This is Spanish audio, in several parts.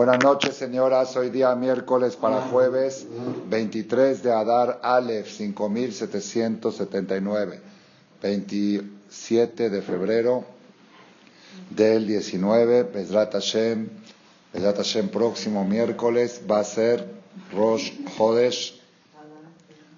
Buenas noches, señoras. Hoy día miércoles para jueves 23 de Adar Aleph 5779, 27 de febrero del 19, Bezrat Hashem, Bezrat Hashem próximo miércoles va a ser Rosh Hodesh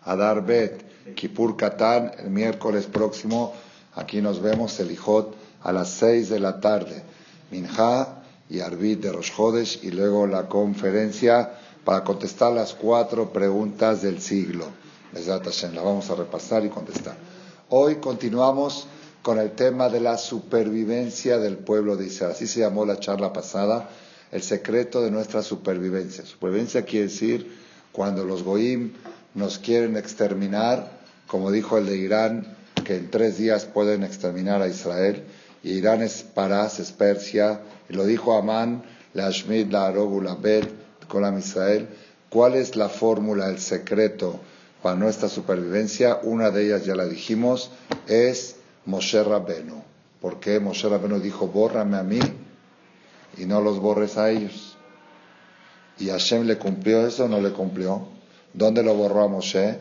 Adar Bet, Kipur Katan, el miércoles próximo. Aquí nos vemos el Ijot a las 6 de la tarde. Minha y Arbit de Rosh y luego la conferencia para contestar las cuatro preguntas del siglo. La vamos a repasar y contestar. Hoy continuamos con el tema de la supervivencia del pueblo de Israel. Así se llamó la charla pasada, el secreto de nuestra supervivencia. Supervivencia quiere decir cuando los goim nos quieren exterminar, como dijo el de Irán, que en tres días pueden exterminar a Israel, Irán es Parás, es Persia, lo dijo Amán, la Ashmid, la Arobu, la Bet, con Israel. ¿Cuál es la fórmula, el secreto para nuestra supervivencia? Una de ellas ya la dijimos, es Moshe Rabenu. ¿Por qué Moshe Rabenu dijo, bórrame a mí y no los borres a ellos? ¿Y Hashem le cumplió eso o no le cumplió? ¿Dónde lo borró a Moshe?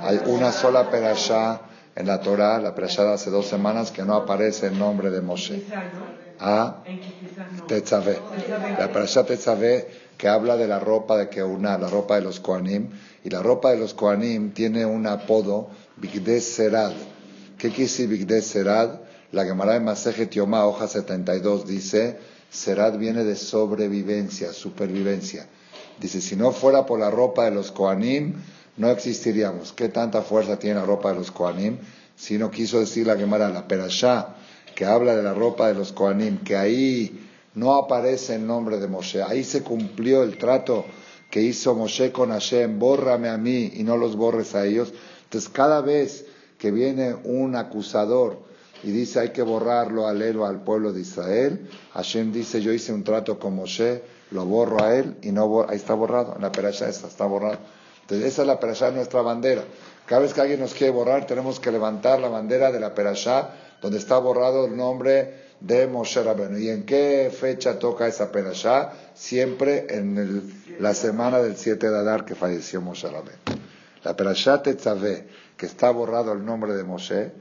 Hay una sola perashá en la Torah, la de hace dos semanas, que no aparece el nombre de Moshe a Tetzaveh. La parasha Tetzaveh que habla de la ropa de que una, la ropa de los Koanim, y la ropa de los Koanim tiene un apodo, Bigdes Serad. ¿Qué quiere decir Bigdes Serad? La Gemara de Masejet Yomá, hoja 72, dice, Serad viene de sobrevivencia, supervivencia. Dice, si no fuera por la ropa de los Koanim, no existiríamos. ¿Qué tanta fuerza tiene la ropa de los Koanim? Si no quiso decir la Gemara, la Perashá, que habla de la ropa de los Kohanim, que ahí no aparece el nombre de Moshe, ahí se cumplió el trato que hizo Moshe con Hashem, bórrame a mí y no los borres a ellos. Entonces cada vez que viene un acusador y dice hay que borrarlo al o al pueblo de Israel, Hashem dice yo hice un trato con Moshe, lo borro a él y no ahí está borrado, en la perasha esta está borrado. Entonces esa es la perasha de nuestra bandera. Cada vez que alguien nos quiere borrar tenemos que levantar la bandera de la perasha donde está borrado el nombre de Moshe Rabenu. ¿Y en qué fecha toca esa perashá? Siempre en la semana del 7 de Adar que falleció Moshe Rabenu. La perashá Tetzaveh, que está borrado el nombre de Moshe,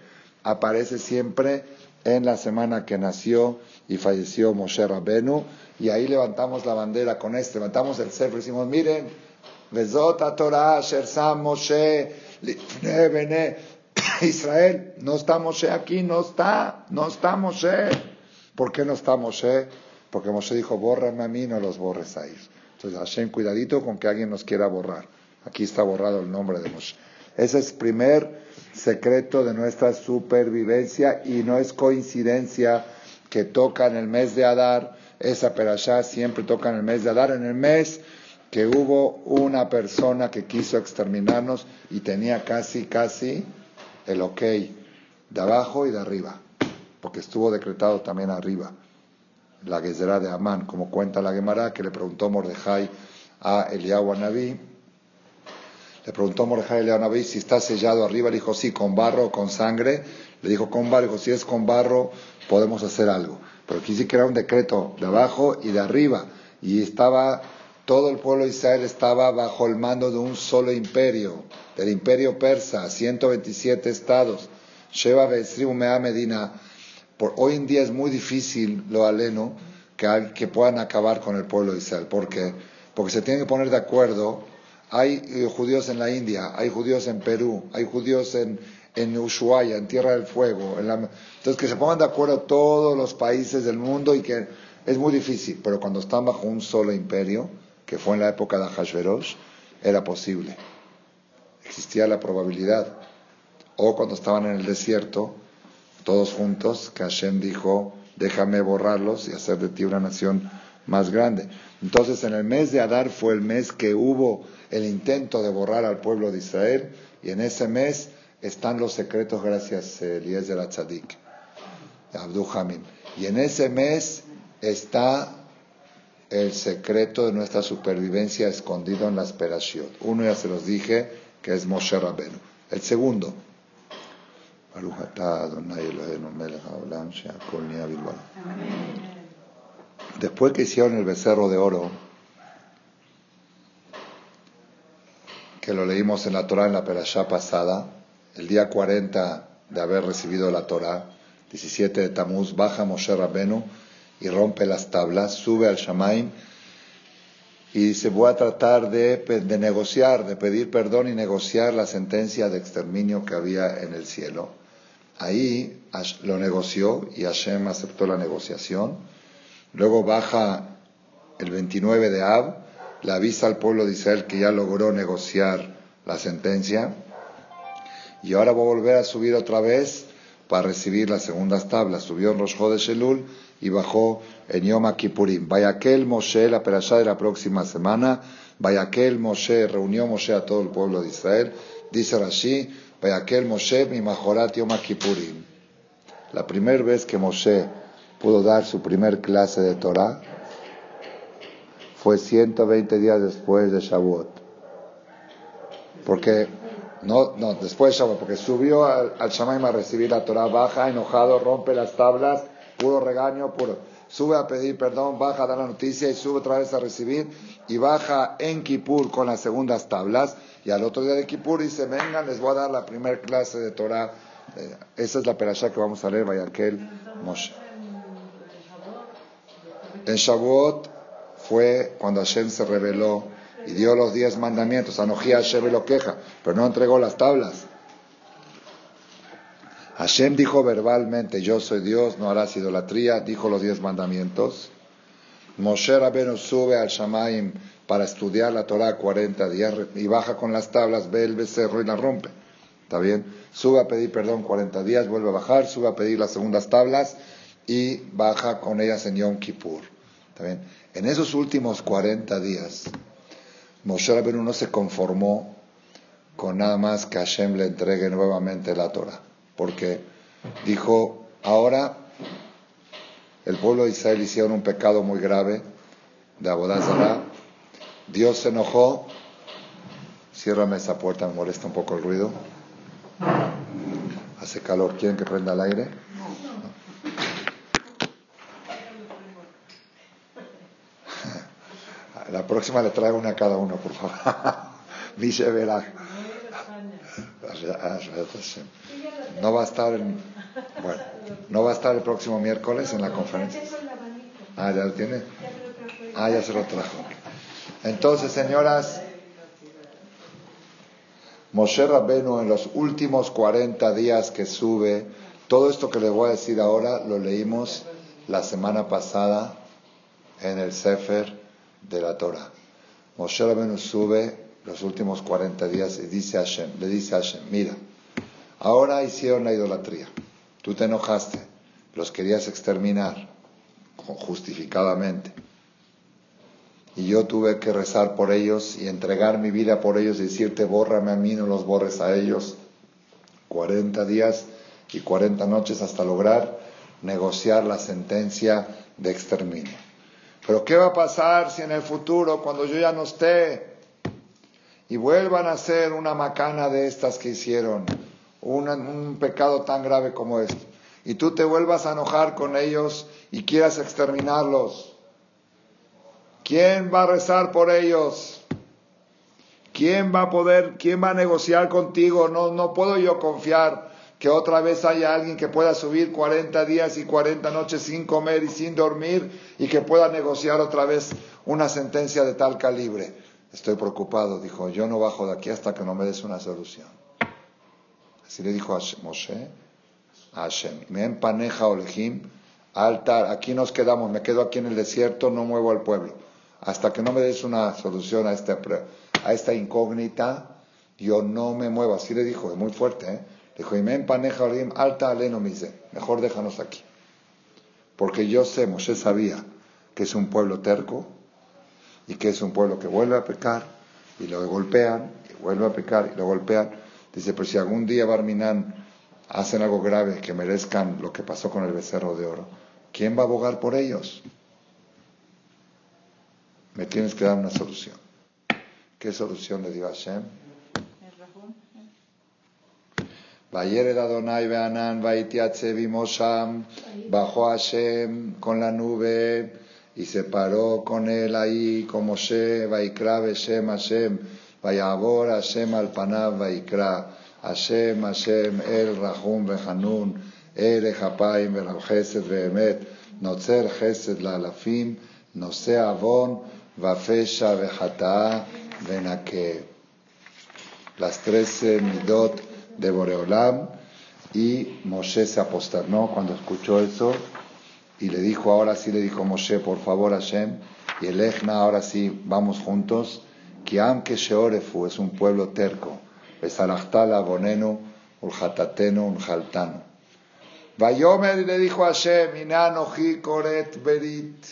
aparece siempre en la semana que nació y falleció Moshe Rabenu, y ahí levantamos la bandera con este, levantamos el cetro y decimos, miren, Vezot Torah, Shersam Moshe, Israel, no está Moshe aquí, no está, no está Moshe. ¿Por qué no está Moshe? Porque Moshe dijo, bórrame a mí, no los borres a. Entonces, Hashem, cuidadito con que alguien nos quiera borrar. Aquí está borrado el nombre de Moshe. Ese es el primer secreto de nuestra supervivencia y no es coincidencia que toca en el mes de Adar, esa perashá siempre toca en el mes de Adar, en el mes que hubo una persona que quiso exterminarnos y tenía casi, casi el ok de abajo y de arriba, porque estuvo decretado también arriba. La Gezerá de Amán, como cuenta la Gemara, que le preguntó Mordejai a Eliyahu Naví. Le preguntó Mordejai a Eliyahu Naví si está sellado arriba. Le dijo, sí, con barro o con sangre. Le dijo, con barro. dijo, si es con barro, podemos hacer algo. Pero aquí sí que era un decreto de abajo y de arriba. Y estaba todo el pueblo de Israel estaba bajo el mando de un solo imperio, del imperio persa, 127 estados. Sheba Mea Medina. Por, hoy en día es muy difícil, lo aleno, que, puedan acabar con el pueblo de Israel. ¿Por qué? Porque se tienen que poner de acuerdo. Hay eh, judíos en la India, hay judíos en Perú, hay judíos en, en Ushuaia, en Tierra del Fuego. Entonces, que se pongan de acuerdo todos los países del mundo y que es muy difícil, pero cuando están bajo un solo imperio, que fue en la época de Hashverosh, era posible. Existía la probabilidad. O cuando estaban en el desierto, todos juntos, que Hashem dijo, déjame borrarlos y hacer de ti una nación más grande. Entonces, en el mes de Adar fue el mes que hubo el intento de borrar al pueblo de Israel, y en ese mes están los secretos gracias a Eliezer Atzadik, Abdu Hamim. Y en ese mes está el secreto de nuestra supervivencia escondido en la esperación. Uno ya se los dije, que es Moshe Rabenu. El segundo, Después que hicieron el becerro de oro, que lo leímos en la Torah en la perashá pasada, el día 40 de haber recibido la Torah, 17 de Tamuz, baja Moshe Rabbenu y rompe las tablas, sube al Shamaim y dice, voy a tratar de, de, negociar, de pedir perdón y negociar la sentencia de exterminio que había en el cielo. Ahí lo negoció y Hashem aceptó la negociación. Luego baja el 29 de Ab, le avisa al pueblo de Israel que ya logró negociar la sentencia. Y ahora va a volver a subir otra vez para recibir las segundas tablas. Subió en Rosh de Shelul y bajó en Yom Kippurim. aquel Moshe, la perashá de la próxima semana, aquel Moshe, reunió Moshe a todo el pueblo de Israel. Dice Rashi, aquel Moshe mi majorat Yom Kippurim. La primera vez que Moshe pudo dar su primer clase de Torah fue 120 días después de Shavuot. Porque, no, no, después de Shavuot, porque subió al, al Shamaim a recibir la Torah, baja enojado, rompe las tablas, puro regaño, puro. Sube a pedir perdón, baja a dar la noticia y sube otra vez a recibir y baja en Kippur con las segundas tablas. Y al otro día de Kippur dice, vengan, les voy a dar la primera clase de Torah. Eh, esa es la perashá que vamos a leer, aquel Moshe. En Shavuot fue cuando Hashem se reveló y dio los diez mandamientos. Anojí Hashem lo queja, pero no entregó las tablas. Hashem dijo verbalmente, yo soy Dios, no harás idolatría, dijo los diez mandamientos. Moshe Rabbeinu sube al Shamaim para estudiar la Torah 40 días y baja con las tablas, ve el becerro y la rompe. ¿Está bien? Sube a pedir perdón 40 días, vuelve a bajar, sube a pedir las segundas tablas y baja con ellas en Yom Kippur. ¿Está bien? En esos últimos 40 días, Moshe Rabbeinu no se conformó con nada más que Hashem le entregue nuevamente la Torah porque dijo, ahora el pueblo de Israel hicieron un pecado muy grave de Abodazara, Dios se enojó, ciérrame esa puerta, me molesta un poco el ruido, hace calor, ¿quieren que prenda el aire? La próxima le traigo una a cada uno, por favor. Verá. No va a estar bueno, no va a estar el próximo miércoles en la conferencia. Ah, ya lo tiene. Ah, ya se lo trajo. Entonces, señoras, Moshe Rabbenu en los últimos 40 días que sube, todo esto que le voy a decir ahora lo leímos la semana pasada en el Sefer de la Torah. Moshe Rabbenu sube los últimos 40 días y dice a Hashem, le dice a Hashem, mira, Ahora hicieron la idolatría. Tú te enojaste, los querías exterminar justificadamente. Y yo tuve que rezar por ellos y entregar mi vida por ellos y decirte, bórrame a mí, no los borres a ellos. 40 días y 40 noches hasta lograr negociar la sentencia de exterminio. Pero ¿qué va a pasar si en el futuro, cuando yo ya no esté, y vuelvan a hacer una macana de estas que hicieron? Un pecado tan grave como este, y tú te vuelvas a enojar con ellos y quieras exterminarlos, ¿quién va a rezar por ellos? ¿Quién va a poder, quién va a negociar contigo? No, no puedo yo confiar que otra vez haya alguien que pueda subir 40 días y 40 noches sin comer y sin dormir y que pueda negociar otra vez una sentencia de tal calibre. Estoy preocupado, dijo, yo no bajo de aquí hasta que no me des una solución. Así le dijo a Moshe, a Hashem, me empaneja Olejim, altar, aquí nos quedamos, me quedo aquí en el desierto, no muevo al pueblo. Hasta que no me des una solución a esta, incógnita, yo no me muevo. Así le dijo, es muy fuerte, ¿eh? Le dijo, me empaneja Olejim, alta aleno mise, mejor déjanos aquí. Porque yo sé, Moshe sabía que es un pueblo terco y que es un pueblo que vuelve a pecar y lo golpean, y vuelve a pecar y lo golpean. Dice, pues si algún día Barminán hacen algo grave que merezcan lo que pasó con el becerro de oro, ¿quién va a abogar por ellos? Me tienes que dar una solución. ¿Qué solución le dio Hashem? Vayered Adonai Beanan, Vaitiatse bajó Hashem con la nube y se paró con él ahí como Moshe, Vaikra Beshem Hashem, Vayabor Hashem al Panav Vaikra, Hashem Hashem El Rahum Behanun, El Echapayim Chesed Vehemet, Notzer Chesed Lalafim, Nose Avon, Vafesha Vejata'a Venake. Las trece midot de Boreolam y Moshe se aposternó cuando escuchó eso y le dijo, ahora sí le dijo Moshe, por favor Hashem, y el Echna, ahora sí, vamos juntos, Kiam que Sheorefu es un pueblo terco, Besalachtala Bonenu, Ulhatatenu, Ulhaltanu. Vayomer y le dijo a Hashem, Inanoji Koret Berit,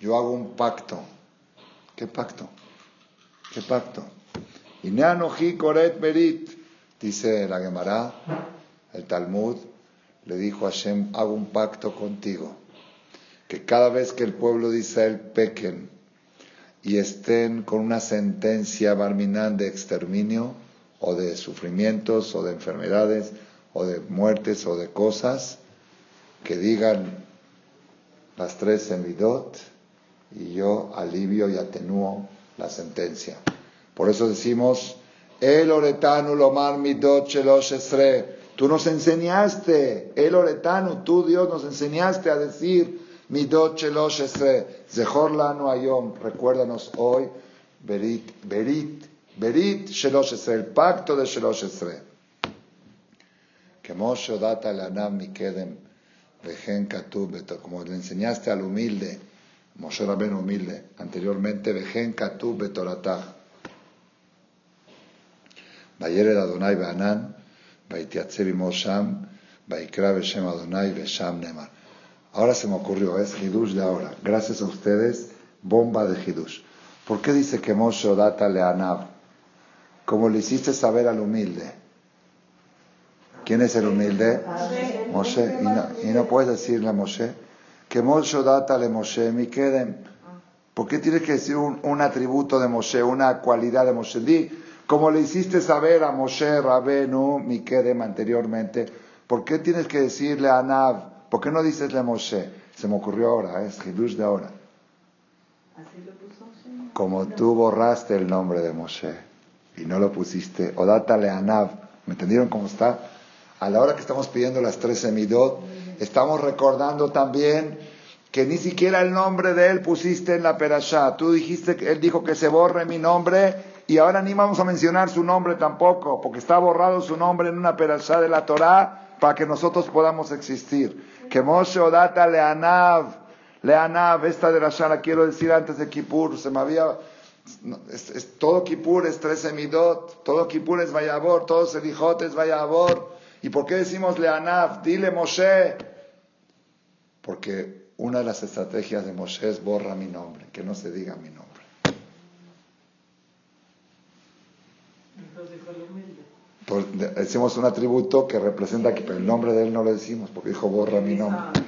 yo hago un pacto. ¿Qué pacto? ¿Qué pacto? Inanoji Koret Berit, dice la Gemara, el Talmud, le dijo a Hashem, hago un pacto contigo que cada vez que el pueblo de Israel pequen y estén con una sentencia barminán de exterminio o de sufrimientos o de enfermedades o de muertes o de cosas, que digan las tres semidot y yo alivio y atenúo la sentencia. Por eso decimos, el oretanu lomar midot shelosh Tú nos enseñaste, el oretanu, tú Dios nos enseñaste a decir Midot Shelosh Zehor Lanu Ayom, recuérdanos hoy, Berit, Berit, Berit Shelosh el pacto de Shelosh Esre. Que Moshe data la Anam Mikedem, Vejen Katub, como le enseñaste al humilde, Moshe Rabben humilde, anteriormente, Vejen Katub Betoratah. Vayered Adonai Beanan, Vaitiatzevi Mosham, Vaikra Beshem Adonai Besham Nemar. Ahora se me ocurrió, es Hidush de ahora. Gracias a ustedes, bomba de Hidush. ¿Por qué dice que Moshe data le anab? Como le hiciste saber al humilde. ¿Quién es el humilde? Moshe. Y no, puedes decirle a Moshe que Moshe data le Moshe mi queden. ¿Por qué tienes que decir un, atributo de Moshe, una cualidad de Moshe? Di, como le hiciste saber a Moshe Rabenu mi quedem anteriormente, ¿por qué tienes que decirle a Anab? ¿Por qué no dices le Moshe? Se me ocurrió ahora, es Hidush de ahora. Como tú borraste el nombre de Moshe y no lo pusiste, Odata Leanav, ¿me entendieron cómo está? A la hora que estamos pidiendo las tres semidot, estamos recordando también que ni siquiera el nombre de él pusiste en la perashá. Tú dijiste que él dijo que se borre mi nombre y ahora ni vamos a mencionar su nombre tampoco, porque está borrado su nombre en una perashá de la Torá para que nosotros podamos existir que Moshe Odata Leanav, Leanav, esta de la Shana quiero decir antes de Kippur, se me había, todo Kippur es 13 midot, todo Kippur es Vayabor, todo Selijot es Vayabor. ¿Y por qué decimos Leanav? Dile Moshe. Porque una de las estrategias de Moshe es borra mi nombre, que no se diga mi nombre. Decimos un atributo que representa que el nombre de él no lo decimos, porque dijo borra mi nombre.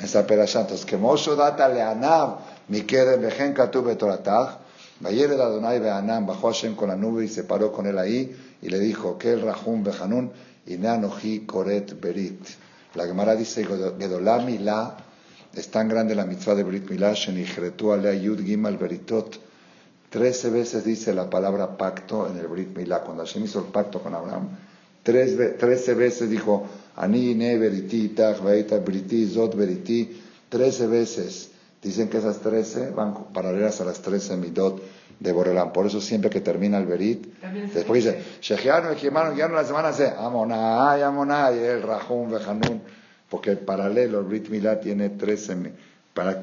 Esa perashá. Entonces, que Moshe data leanav, mi quede vejen katub betoratach, Vayered Adonai Beanam bajó Hashem con la nube y se paró con él ahí y le dijo, que el Rahum Behanun y Neanoji Koret Berit. La Gemara dice, Gedolami la, es tan grande la mitzvah de Brit Shenichretu alea Yud Gimal Beritot, Trece veces dice la palabra pacto en el Brit Milá. Cuando Hashem hizo el pacto con Abraham, trece veces dijo, Ani ne veriti, tach briti, zot veriti. Trece veces. Dicen que esas trece van paralelas a las trece midot de Borelán. Por eso siempre que termina el Berit, después dice, Shechianu, Ejimanu, ya no la semana se, Amonai, Amonai, el Rahum, Vejanun, porque el paralelo, el Brit Milá tiene trece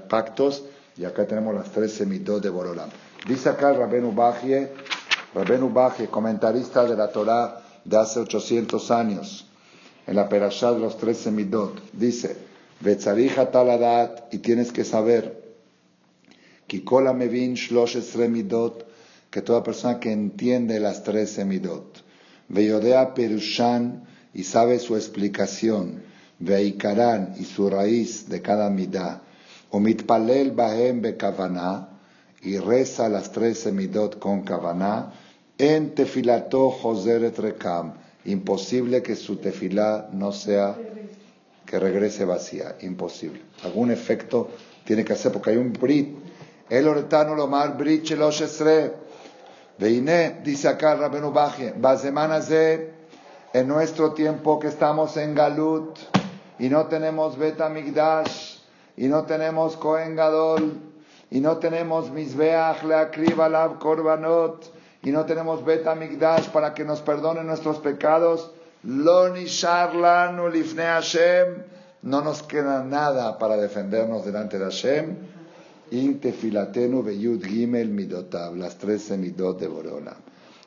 pactos, y acá tenemos las trece midot de Borelán. Dice acá Rabenu Bajie, Rabenu Bajie, comentarista de la Torah de hace 800 años, en la Perashá de los 13 Midot, dice, Betzarija taladat, y tienes que saber, Kikola mevin shlosh midot, que toda persona que entiende las 13 midot, Veyodea perushan, y sabe su explicación, Veikaran, y su raíz de cada midá, Umitpalel bahem bekavaná, y reza las tres semidot con Kavaná, en tefilato Joseret Rekam. Imposible que su tefilá no sea que regrese vacía, imposible. Algún efecto tiene que hacer porque hay un brit. El oretano lo mar brit shelosh esre. Veine, dice acá Rabenu Baje, semanas en nuestro tiempo que estamos en Galut y no tenemos Beta Migdash y no tenemos Kohen Gadol y no tenemos Mizbeach Leakriv Alab Korbanot y no tenemos Beta Migdash para que nos perdone nuestros pecados, Lo Nisharlanu Lifne Hashem, no nos queda nada para defendernos delante de Hashem. Y tefilatenu beyud gimel midotav, las trece midot de Borola.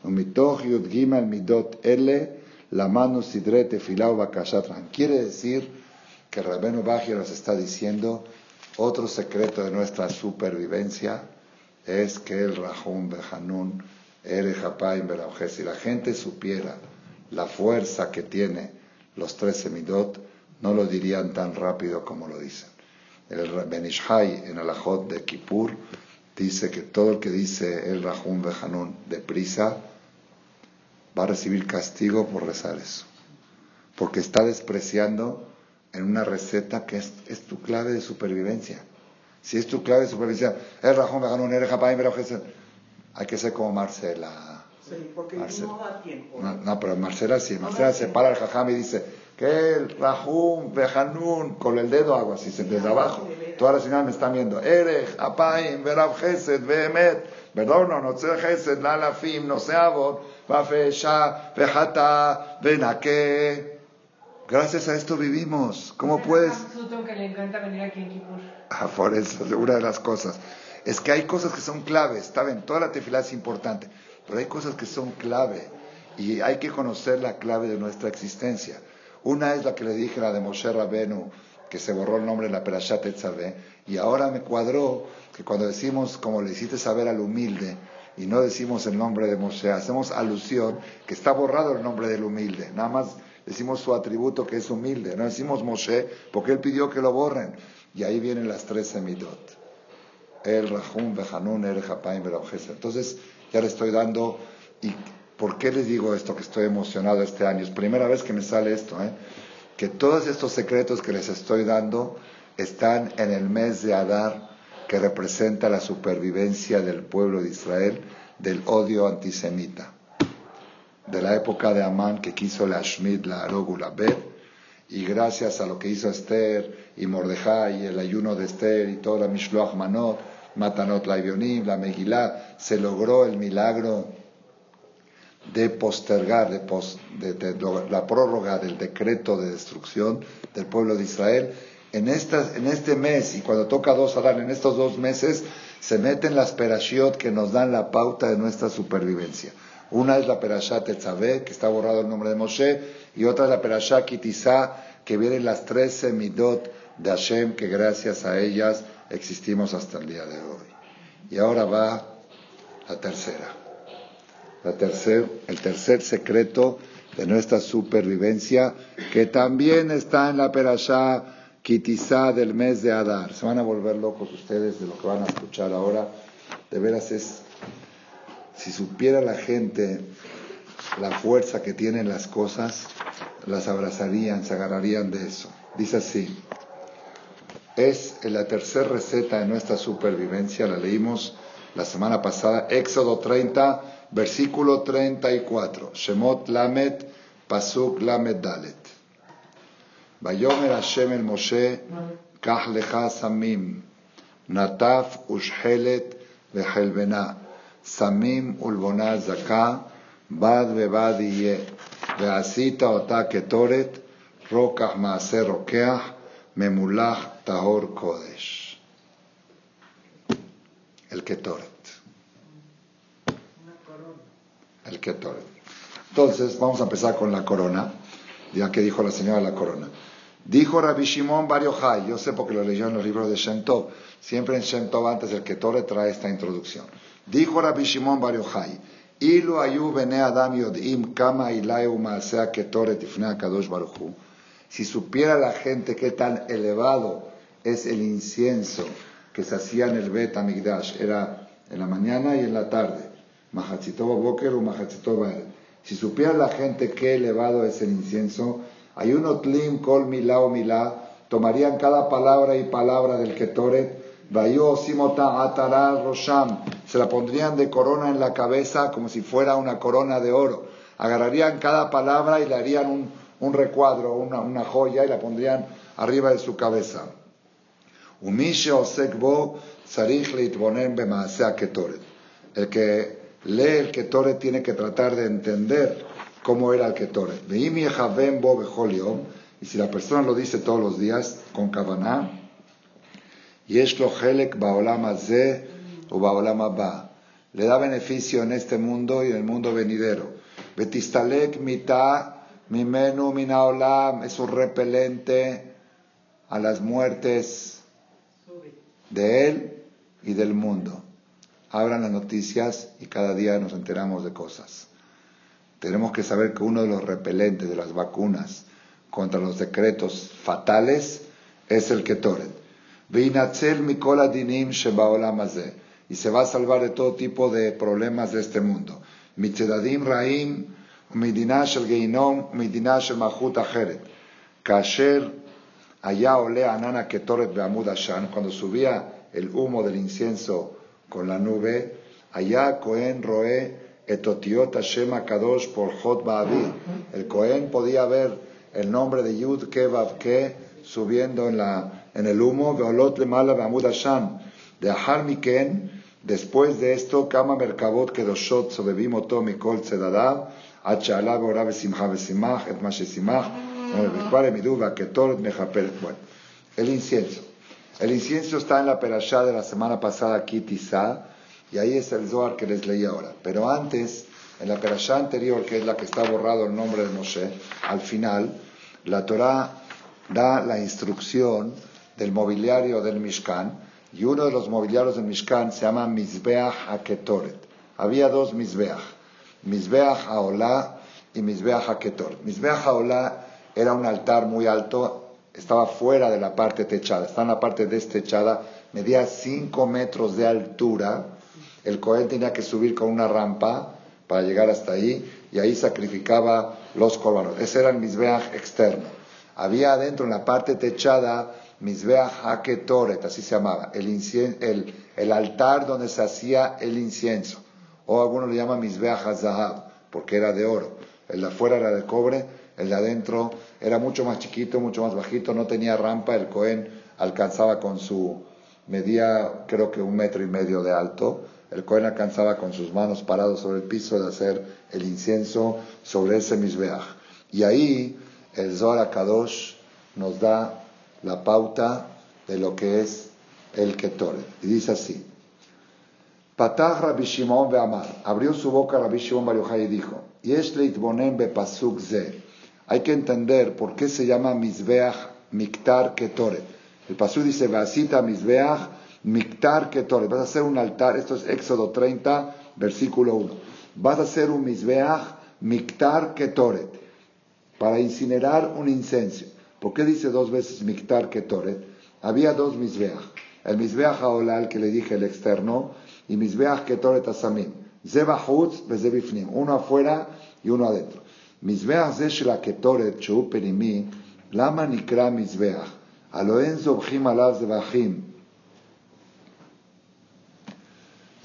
Umitoch yud gimel midot ele, la mano sidre tefilau bakashatran. Quiere decir que Rabenu Bajir nos está diciendo otro secreto de nuestra supervivencia es que el Rahum Behanun Ere Si la gente supiera la fuerza que tiene los trece midot, no lo dirían tan rápido como lo dicen. El Benishai en Alajot de Kippur dice que todo el que dice el Rahum Behanun deprisa va a recibir castigo por rezar eso. Porque está despreciando en una receta que es, tu clave de supervivencia. Si es tu clave de supervivencia, el Rahum Behanun, el hay que ser como Marcela. Sí, porque no da tiempo. No, pero Marcela sí. Marcela se para el jajam y dice que el Rahum, Behanun, con el dedo hago así, desde abajo. Todas las señoras me están viendo. Erech, Apaim, Verav Gesed, Behemet, perdón, no, no sé Gesed, Lalafim, no sé Abot, Vafesha, Vejata, Benake. Gracias a esto vivimos. ¿Cómo puedes? que le encanta venir aquí en. Ah, por eso, una de las cosas. Es que hay cosas que son claves, está bien, toda la tefilá es importante, pero hay cosas que son clave y hay que conocer la clave de nuestra existencia. Una es la que le dije, la de Moshe Rabenu, que se borró el nombre en la Perashat Etzaveh, y ahora me cuadró que cuando decimos, como le hiciste saber al humilde, y no decimos el nombre de Moshe, hacemos alusión que está borrado el nombre del humilde, nada más decimos su atributo que es humilde, no decimos Moshe porque él pidió que lo borren, y ahí vienen las tres semidot el Rahum, Behanun, el Japaim, Entonces, ya le estoy dando. ¿Y por qué les digo esto que estoy emocionado este año? Es primera vez que me sale esto, ¿eh? Que todos estos secretos que les estoy dando están en el mes de Adar, que representa la supervivencia del pueblo de Israel del odio antisemita. De la época de Amán que quiso la Shmid, la Arogu, la Bet, y gracias a lo que hizo Esther y Mordejai y el ayuno de Esther y toda la Mishloach Manot, Matanot la la Megilá, se logró el milagro de postergar, de, la prórroga del decreto de destrucción del pueblo de Israel. En, en este mes, y cuando toca dos Adán, en estos dos meses, se meten las perashiot que nos dan la pauta de nuestra supervivencia. Una es la perashat Tetzaveh, que está borrado el nombre de Moshe, y otra es la perashat Kitizá, que vienen las tres semidot de Hashem, que gracias a ellas existimos hasta el día de hoy. Y ahora va la tercera. La tercer, el tercer secreto de nuestra supervivencia, que también está en la perashá Kitizá del mes de Adar. Se van a volver locos ustedes de lo que van a escuchar ahora. De veras es, si supiera la gente la fuerza que tienen las cosas, las abrazarían, se agarrarían de eso. Dice así, es la tercera receta de nuestra supervivencia, la leímos la semana pasada, Éxodo 30, versículo 34, Shemot Lamet, Pasuk Lamet Dalet. Vayomer Hashem el Moshe, Kach lecha samim, Nataf ushhelet vehelbena, samim ulbona zaka, bad bebad yeh, ועשית אותה ketoret, rokach מעשר רוקח, ממולח Tahor Kodesh. El Ketoret. El Ketoret. Entonces, vamos a empezar con la corona, ya que dijo la señora la corona. Dijo Rabbi Shimon Bar Yochai, yo sé porque lo leyó en los libros de Shem siempre en Shem antes del Ketoret trae esta introducción. Dijo Rabbi Shimon Bar Yochai, Ilu ayu bene adam yodim kama ilayu maasea Ketoret ifnei kadosh baruchu. Si supiera la gente qué tan elevado es el incienso que se hacía en el Bet Amigdash. Era en la mañana y en la tarde. Mahatzitoba Boker o Mahatzitoba Si supiera la gente qué elevado es el incienso, hay un otlim kol milá o milá, tomarían cada palabra y palabra del Ketoret rosham. Se la pondrían de corona en la cabeza como si fuera una corona de oro. Agarrarían cada palabra y le harían un, un recuadro, una, una joya y la pondrían arriba de su cabeza. El que lee el ketoret tiene que tratar de entender cómo era el bechol y si la persona lo dice todos los días con kavaná. Le da beneficio en este mundo y en el mundo venidero. Betistalek mita mimenu minaolam es un repelente a las muertes de él y del mundo. Abran las noticias y cada día nos enteramos de cosas. Tenemos que saber que uno de los repelentes de las vacunas contra los decretos fatales es el ketoret. Y se va a salvar de todo tipo de problemas de este mundo. Mitzedadim Raim, Midinash el Geinom, Midinash el Mahut Ajeret. Kasher, allá olea anana ketoret beamud Ashan, cuando subía el humo del incienso con la nube, allá Cohen Roe etotiot Hashem Kadosh por Hot Ba'avi. El Cohen podía ver el nombre de Yud Kevav Ke subiendo en, la, en el humo, Veolot le mala Beamud Hashan. De Ahar Miken, después de esto, Kama Merkabot Kedoshot Sobebimoto Mikol Tzedadav, Achala Beorah Besimcha Besimach, Et Mashesimach, Bueno, el incienso. El incienso está en la perashá de la semana pasada, Kitizá, y ahí es el Zohar que les leí ahora. Pero antes, en la perashá anterior, que es la que está borrado el nombre de Moshe, al final, la Torah da la instrucción del mobiliario del Mishkan, y uno de los mobiliarios del Mishkan se llama Mizbeach HaKetoret. Había dos Mizbeach, Mizbeach HaOlá y Mizbeach HaKetoret. Mizbeach HaOlá era un altar muy alto estaba fuera de la parte techada, está en la parte destechada, medía 5 metros de altura, el Cohen tenía que subir con una rampa para llegar hasta ahí y ahí sacrificaba los corbanos. Ese era el Mizbeach externo. Había adentro en la parte techada Mizbeach Haketoret, así se llamaba, el, el, altar donde se hacía el incienso. O algunos lo llaman Mizbeach Hazahab, porque era de oro. El de afuera era de cobre el de adentro era mucho más chiquito, mucho más bajito, no tenía rampa, el Cohen alcanzaba con su, medía creo que un metro y medio de alto, el Cohen alcanzaba con sus manos parados sobre el piso de hacer el incienso sobre ese misbeach. Y ahí el Zohar Kadosh nos da la pauta de lo que es el Ketoret. Y dice así, Patah Rabbi Shimon Be'amar, abrió su boca Rabbi Shimon Bar y dijo, Yesh leitbonen pasuk ze, hay que entender por qué se llama Mizbeach Miktar Ketoret. El pasú dice, Vasita Mizbeach Miktar Ketore, vas a hacer un altar, esto es Éxodo 30, versículo 1. Vas a hacer un Misbeach Miktar Ketoret, para incinerar un incenso. ¿Por qué dice dos veces Miktar Ketoret? Había dos Misbeach. El Misbeach Aolal, que le dije el externo, y Misbeach Ketoret Asamim. Zebahutz Bezebifnim, uno afuera y uno adentro. Misbeach Zeshla Ketoret, Sheupenimi, Lama Nikra Misbeach. Aloen Zobchim Alav Zebahim.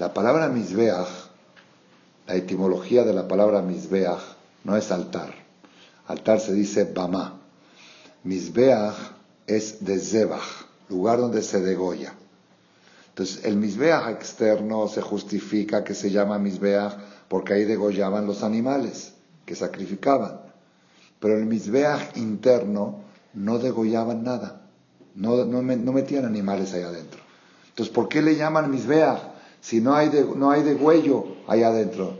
La palabra mizbeach, la etimología de la palabra mizbeach no es altar. Altar se dice bama. Mizbeach es de zebach, lugar donde se degolla. Entonces, el mizbeach externo se justifica que se llama mizbeach porque ahí degollaban los animales que sacrificaban. Pero el Mizbeach interno no degollaban nada, no, no, metían animales ahí adentro. Entonces, ¿por qué le llaman Mizbeach si no hay, de, no hay degüello ahí adentro?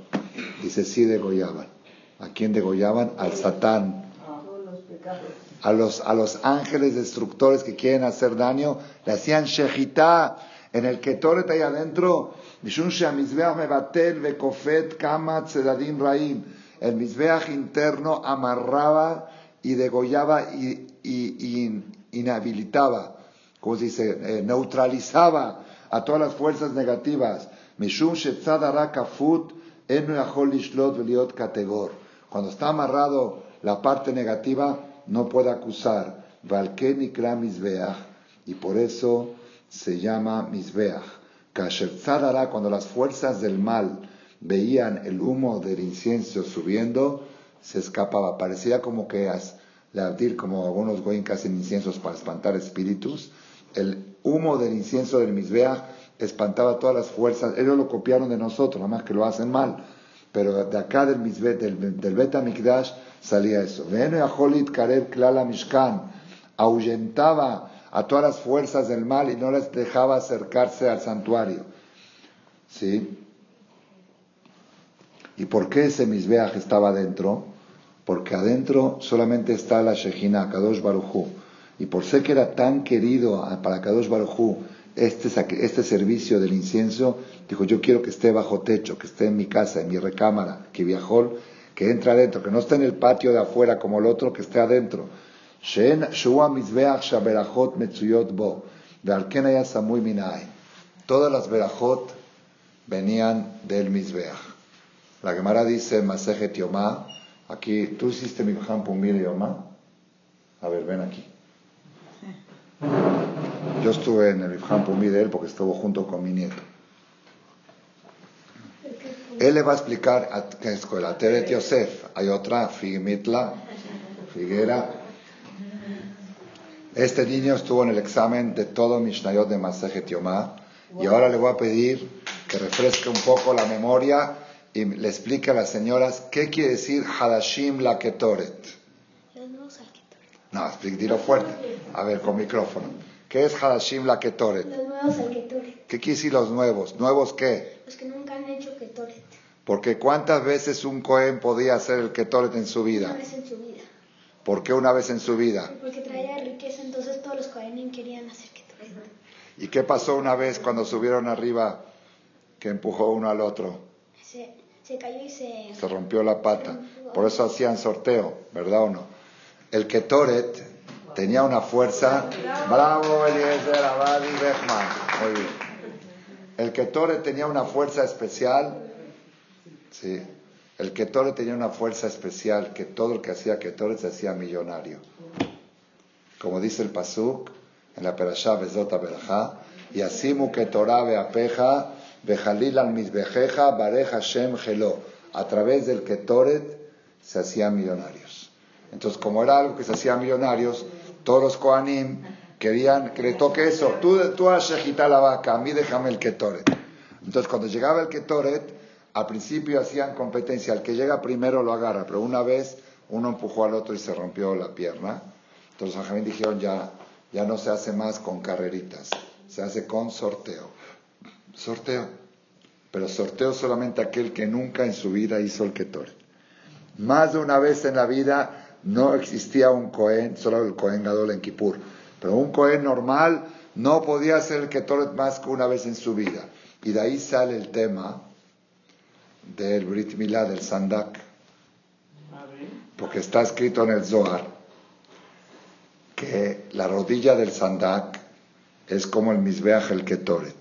Dice, sí degollaban. ¿A quién degollaban? Al Satán. A los, a los ángeles destructores que quieren hacer daño, le hacían shejitá en el ketoret ahí adentro. El Mizbeach interno amarraba y degollaba y, inhabilitaba, como se dice, eh, neutralizaba a todas las fuerzas negativas. Cuando está amarrado la parte negativa, no puede acusar. Y por eso se llama Misbeach. Kasher cuando las fuerzas del mal veían el humo del incienso subiendo, se escapaba. Parecía como que, le como algunos goyin que hacen inciensos para espantar espíritus, el humo del incienso del Misbeach espantaba todas las fuerzas. Ellos lo copiaron de nosotros, nada más que lo hacen mal. Pero de acá del, del, del Bet salía eso. Ven a Holit Kareb Klala Mishkan, ahuyentaba a todas las fuerzas del mal y no les dejaba acercarse al santuario. ¿Sí? ¿Y por qué ese Misbeach estaba adentro? Porque adentro solamente está la Shejina, Kadosh Baruchu. Y por ser que era tan querido para Kadosh Baruchu este, este servicio del incienso, dijo, yo quiero que esté bajo techo, que esté en mi casa, en mi recámara, que viajó, que entre adentro, que no esté en el patio de afuera como el otro, que esté adentro. Todas las verajot venían del Mizbeach. La Gemara dice, Masejet Yomá, aquí, ¿tú hiciste mi Pumir Yomá? A ver, ven aquí. Yo estuve en el Pumir de él porque estuvo junto con mi nieto. Él le va a explicar a qué escuela. Teret Yosef. Hay otra, Figuemitla, Figuera. Este niño estuvo en el examen de todo Mishnayot de Masejet Yomá. Y ahora le voy a pedir que refresque un poco la memoria y le explique a las señoras qué quiere decir Hadashim la Ketoret. No, dilo fuerte. A ver, con micrófono. ¿Qué es Hadashim la Ketoret? Los nuevos al Ketoret. ¿Qué quiere decir los nuevos? ¿Nuevos qué? Los que nunca han hecho Ketoret. Porque ¿cuántas veces un Cohen podía hacer el Ketoret en su vida? Una vez en su vida. ¿Por qué una vez en su vida? Porque traía riqueza, entonces todos los Cohenim querían hacer Ketoret. ¿Y qué pasó una vez cuando subieron arriba que empujó uno al otro? Se, se cayó y se... Se rompió la pata. Por eso hacían sorteo, ¿verdad o no? El Ketoret tenía una fuerza. Bravo, Eliezer Abadi Bechman. Muy bien. El Ketoret tenía una fuerza especial. Sí. El Ketoret tenía una fuerza especial que todo el que hacía Ketoret se hacía millonario. Como dice el Pasuk en la Perashá Bezota Berajá, y asimu Ketorá beapeja, bejalil al misbejeja, bareja Shem gelo. A través del Ketoret se hacían millonarios. Entonces, como era algo que se hacía millonarios, todos los Koanim querían que le toque eso. Tú, tú has la vaca, a mí déjame el Ketoret. Entonces, cuando llegaba el Ketoret, al principio hacían competencia. El que llega primero lo agarra, pero una vez uno empujó al otro y se rompió la pierna. Entonces, los Jamín dijeron ya, ya no se hace más con carreritas, se hace con sorteo. Sorteo. Pero sorteo solamente aquel que nunca en su vida hizo el Ketoret. Más de una vez en la vida no existía un Cohen, solo el Cohen Gadol en Kippur. Pero un Cohen normal no podía hacer el Ketoret más que una vez en su vida. Y de ahí sale el tema del Brit Milá, del Sandak. Porque está escrito en el Zohar que la rodilla del Sandak es como el Misbeach el Ketoret.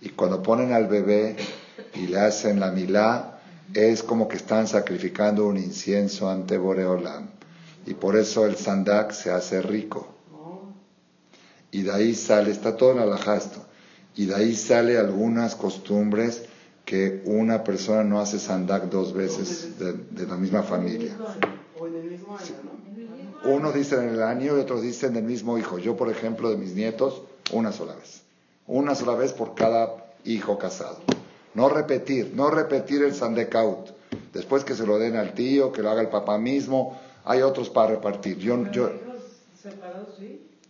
Y cuando ponen al bebé y le hacen la Milá, es como que están sacrificando un incienso ante Boreolam. Y por eso el sandak se hace rico. Y de ahí sale, está todo en la esto, y de ahí sale algunas costumbres que una persona no hace sandak dos veces de, la misma familia. Unos dicen en el año y otros dicen del mismo hijo. Yo, por ejemplo, de mis nietos, una sola vez. Una sola vez por cada hijo casado. No repetir, no repetir el sandecaut. Después que se lo den al tío, que lo haga el papá mismo, hay otros para repartir. Yo, yo,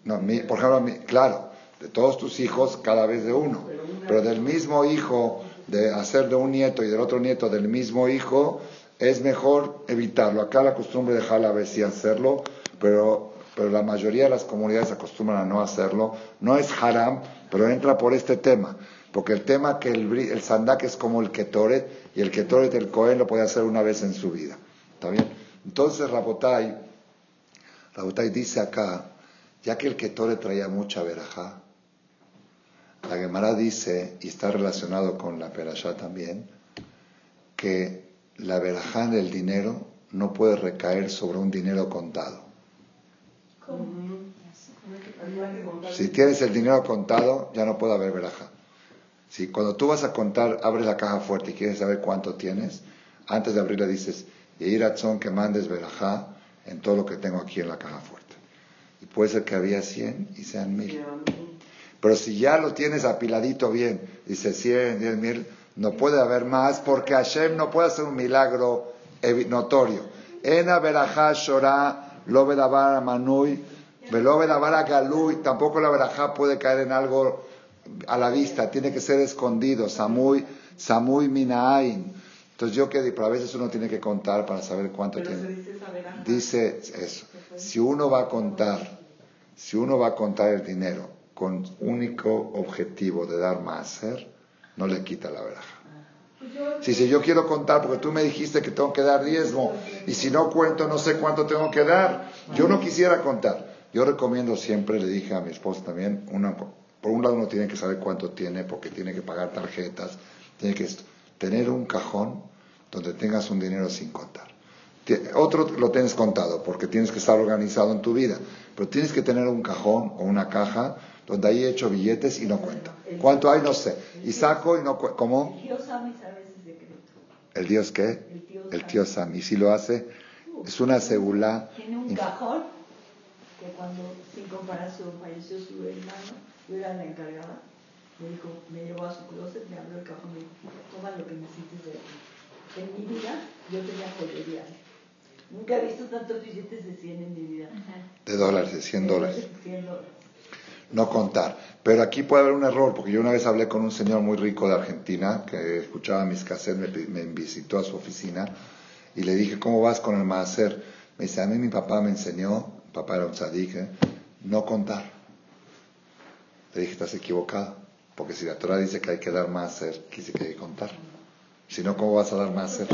no, por ejemplo, claro, de todos tus hijos, cada vez de uno. Pero del mismo hijo, de hacer de un nieto y del otro nieto del mismo hijo, es mejor evitarlo. Acá la costumbre dejarla a ver si hacerlo, pero, pero la mayoría de las comunidades acostumbran a no hacerlo. No es haram, pero entra por este tema. Porque el tema que el, el sandak es como el ketoret, y el ketoret el Cohen lo puede hacer una vez en su vida. ¿Está bien? Entonces Rabotai, Rabotai dice acá, ya que el ketoret traía mucha verajá, la Gemara dice, y está relacionado con la perashá también, que la verajá del dinero no puede recaer sobre un dinero contado. Si tienes el dinero contado, ya no puede haber veraja. Si cuando tú vas a contar, abres la caja fuerte y quieres saber cuánto tienes, antes de abrirla dices, y que mandes verajá en todo lo que tengo aquí en la caja fuerte. Y puede ser que había 100 y sean mil. Pero si ya lo tienes apiladito bien, dice 100, 10 mil, no puede haber más porque Hashem no puede hacer un milagro notorio. Ena verajá shorá, lo manui, velo vedabar galui, tampoco la verajá puede caer en algo a la vista, tiene que ser escondido, samui, samui minain. Entonces yo que pero a veces uno tiene que contar para saber cuánto tiene. Dice, eso. Si uno va a contar, si uno va a contar el dinero con único objetivo de dar más no le quita la veraja. Si, si yo quiero contar, porque tú me dijiste que tengo que dar diezmo, y si no cuento, no sé cuánto tengo que dar, yo no quisiera contar. Yo recomiendo siempre, le dije a mi esposa también, una, por un lado uno tiene que saber cuánto tiene, porque tiene que pagar tarjetas, tiene que tener un cajón donde tengas un dinero sin contar. Otro lo tienes contado porque tienes que estar organizado en tu vida, pero tienes que tener un cajón o una caja donde ahí he hecho billetes y no cuento. ¿Cuánto hay? No sé. Y saco y no cuento. ¿Cómo? ¿El Dios qué? El tío Sam. Y si lo hace, es una segula. Tiene un cajón que cuando, sin comparación, falleció su hermano, yo era la encargada me dijo, me llevó a su closet, me abrió el cajón me dijo, toma lo que necesites de aquí. En mi vida yo tenía joyería. Nunca he visto tantos billetes de 100 en mi vida. De dólares, de 100 dólares. No contar. Pero aquí puede haber un error, porque yo una vez hablé con un señor muy rico de Argentina, que escuchaba mis cassettes, me, me visitó a su oficina, y le dije, ¿cómo vas con el maaser? Me dice, a mí mi papá me enseñó, mi papá era un tzadik, ¿eh? no contar. Le dije, estás equivocado. Porque si la Torah dice que hay que dar más ser, quise que hay que contar. Si no, ¿cómo vas a dar más ser?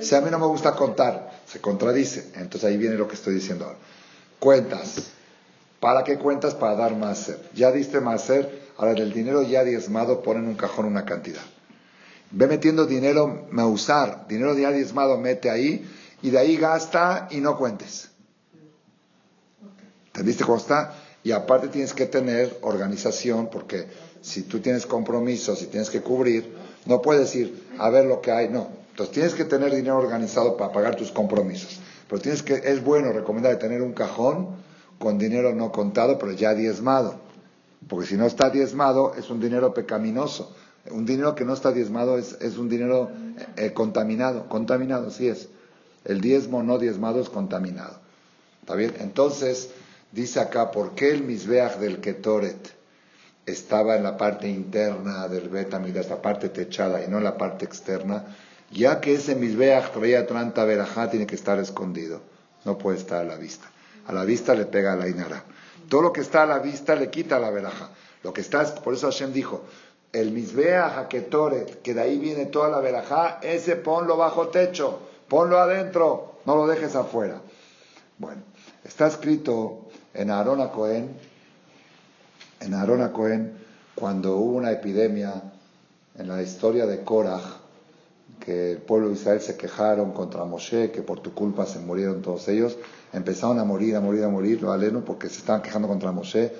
Si a mí no me gusta contar, se contradice. Entonces ahí viene lo que estoy diciendo ahora. Cuentas. ¿Para qué cuentas? Para dar más ser. Ya diste más ser, ahora del dinero ya diezmado ponen en un cajón una cantidad. Ve metiendo dinero, me usar, dinero ya diezmado mete ahí y de ahí gasta y no cuentes. ¿Entendiste cómo está? Y aparte tienes que tener organización porque si tú tienes compromisos y tienes que cubrir, no puedes ir a ver lo que hay, no. Entonces tienes que tener dinero organizado para pagar tus compromisos. Pero tienes que, es bueno recomendar tener un cajón con dinero no contado, pero ya diezmado. Porque si no está diezmado, es un dinero pecaminoso. Un dinero que no está diezmado es, un dinero eh, contaminado. Contaminado, sí es. El diezmo no diezmado es contaminado. ¿Está bien? Entonces, dice acá, ¿por qué el misbeach del Ketoret? estaba en la parte interna del Betamidas, la parte techada y no en la parte externa, ya que ese Mizbeach traía tanta verajá, tiene que estar escondido, no puede estar a la vista. A la vista le pega la inara. Todo lo que está a la vista le quita la verajá. Lo que está, por eso Hashem dijo, el Mizbeach Haketoret, que de ahí viene toda la verajá, ese ponlo bajo techo, ponlo adentro, no lo dejes afuera. Bueno, está escrito en Aarón Cohen, en Aarón Cohen, cuando hubo una epidemia en la historia de Korah, que el pueblo de Israel se quejaron contra Moshe, que por tu culpa se murieron todos ellos, empezaron a morir, a morir, a morir, lo aleno, porque se estaban quejando contra Moshe,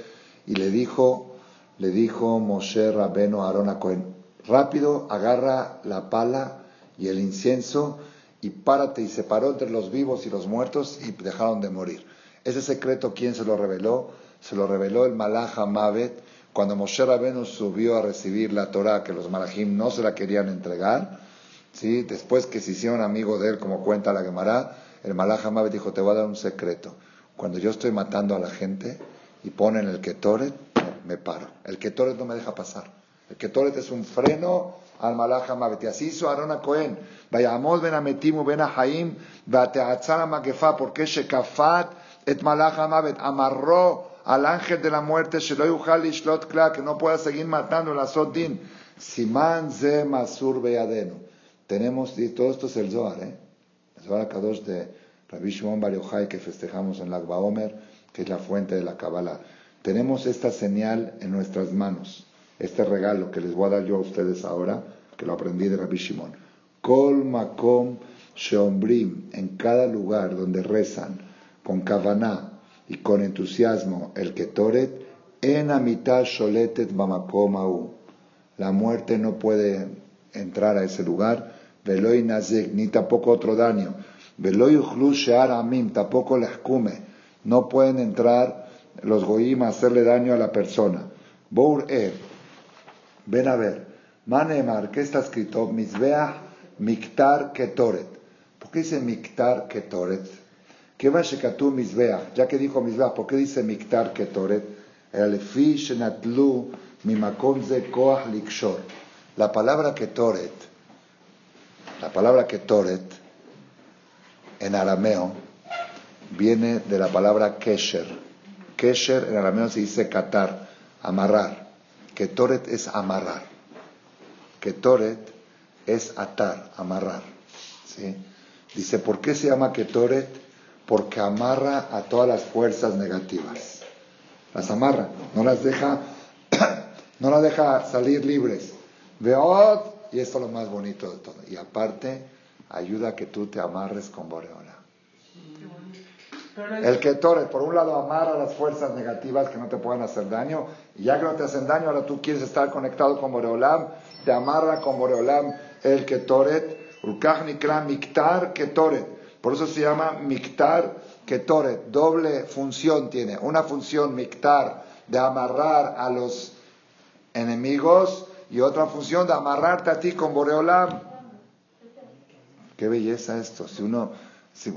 y le dijo, le dijo Moshe Rabeno a Aarón Cohen, rápido, agarra la pala y el incienso y párate y separó entre los vivos y los muertos y dejaron de morir. Ese secreto, ¿quién se lo reveló? se lo reveló el Malach Mavet cuando Moshe Rabenu subió a recibir la Torah que los Malachim no se la querían entregar. ¿sí? Después que se hicieron amigos de él, como cuenta la Gemara, el Malach Mavet dijo, te voy a dar un secreto. Cuando yo estoy matando a la gente y ponen el Ketoret, me paro. El Ketoret no me deja pasar. El Ketoret es un freno al Malach Mavet. Y así hizo Aaron a Cohen. Vayamos ben Ametimu ben Haim, Bateatzar Magefa, porque Shekafat et Malach Mavet amarró al ángel de la muerte, que no pueda seguir matando la Sodin. Siman ze masur beadeno. Tenemos, y todo esto es el Zohar, ¿eh? El Zohar Kadosh de Rabbi Shimon Bar Yochai que festejamos en la Omer, que es la fuente de la Kabbalah. Tenemos esta señal en nuestras manos, este regalo que les voy a dar yo a ustedes ahora, que lo aprendí de Rabbi Shimon. Kol makom sheombrim, en cada lugar donde rezan, con kavaná, y con entusiasmo el Ketoret, En amital sholetet bamakomau. La muerte no puede entrar a ese lugar. Veloy nazek, ni tampoco otro daño. Veloy shear amim, tampoco la escume. No pueden entrar los goyim a hacerle daño a la persona. Bour. Ven a ver. Manemar, ¿qué está escrito? Misbeah miktar ketoret. ¿Por qué dice miktar ketoret? ¿Qué va a misbeah? Ya que dijo misbeah, ¿por qué dice miktar ketoret? El fi shenatlu koach likshor. La palabra ketoret, la palabra ketoret en arameo viene de la palabra kesher. Kesher en arameo se dice katar, amarrar. Ketoret es amarrar. Ketoret es atar, amarrar. ¿sí? Dice, ¿por qué se llama Ketoret? Porque amarra a todas las fuerzas negativas. Las amarra, no las deja, no las deja salir libres. Veod, y esto es lo más bonito de todo. Y aparte, ayuda a que tú te amarres con Boreola. El Ketoret, por un lado, amarra las fuerzas negativas que no te puedan hacer daño, y ya que no te hacen daño, ahora tú quieres estar conectado con Boreolam, te amarra con Boreolam el Ketoret, Miktar Ketoret. Por eso se llama Miktar Ketoret. Doble función tiene. Una función Miktar de amarrar a los enemigos y otra función de amarrarte a ti con Boreolam. Qué belleza esto. Si uno,